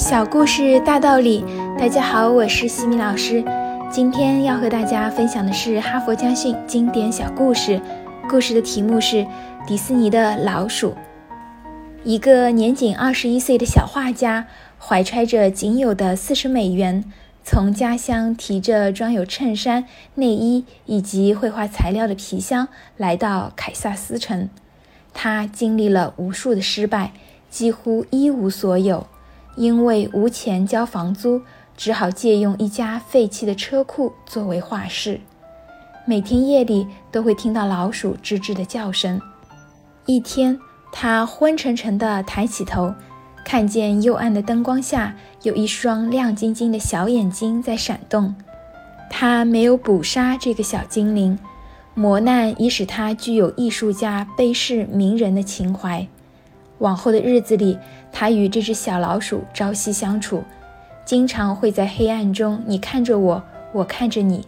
小故事大道理，大家好，我是西米老师。今天要和大家分享的是哈佛家训经典小故事。故事的题目是迪士尼的老鼠。一个年仅二十一岁的小画家，怀揣着仅有的四十美元，从家乡提着装有衬衫、内衣以及绘画材料的皮箱，来到凯撒斯城。他经历了无数的失败，几乎一无所有。因为无钱交房租，只好借用一家废弃的车库作为画室。每天夜里都会听到老鼠吱吱的叫声。一天，他昏沉沉地抬起头，看见幽暗的灯光下有一双亮晶晶的小眼睛在闪动。他没有捕杀这个小精灵，磨难已使他具有艺术家悲视名人的情怀。往后的日子里，他与这只小老鼠朝夕相处，经常会在黑暗中，你看着我，我看着你。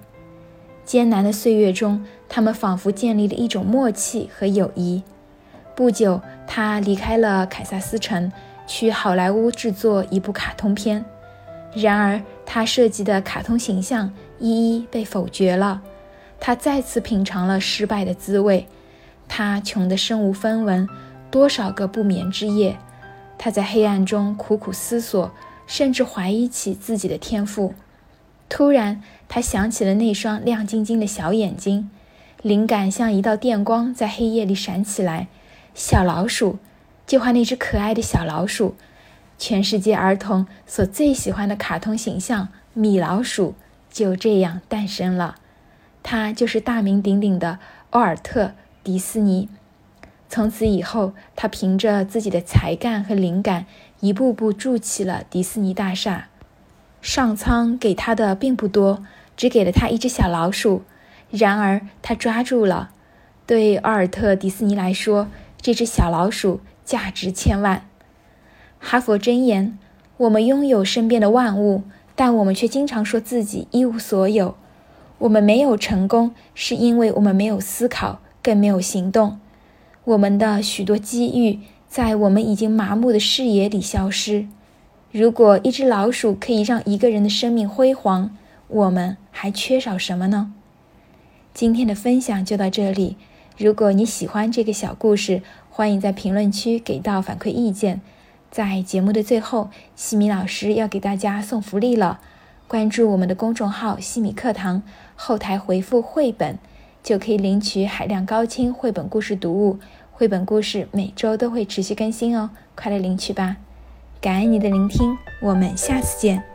艰难的岁月中，他们仿佛建立了一种默契和友谊。不久，他离开了凯撒斯城，去好莱坞制作一部卡通片。然而，他设计的卡通形象一一被否决了。他再次品尝了失败的滋味。他穷得身无分文。多少个不眠之夜，他在黑暗中苦苦思索，甚至怀疑起自己的天赋。突然，他想起了那双亮晶晶的小眼睛，灵感像一道电光在黑夜里闪起来。小老鼠，就画那只可爱的小老鼠，全世界儿童所最喜欢的卡通形象——米老鼠，就这样诞生了。他就是大名鼎鼎的奥尔特·迪斯尼。从此以后，他凭着自己的才干和灵感，一步步筑起了迪士尼大厦。上苍给他的并不多，只给了他一只小老鼠。然而，他抓住了。对奥尔特·迪士尼来说，这只小老鼠价值千万。哈佛箴言：我们拥有身边的万物，但我们却经常说自己一无所有。我们没有成功，是因为我们没有思考，更没有行动。我们的许多机遇在我们已经麻木的视野里消失。如果一只老鼠可以让一个人的生命辉煌，我们还缺少什么呢？今天的分享就到这里。如果你喜欢这个小故事，欢迎在评论区给到反馈意见。在节目的最后，西米老师要给大家送福利了。关注我们的公众号“西米课堂”，后台回复“绘本”。就可以领取海量高清绘本故事读物，绘本故事每周都会持续更新哦，快来领取吧！感恩你的聆听，我们下次见。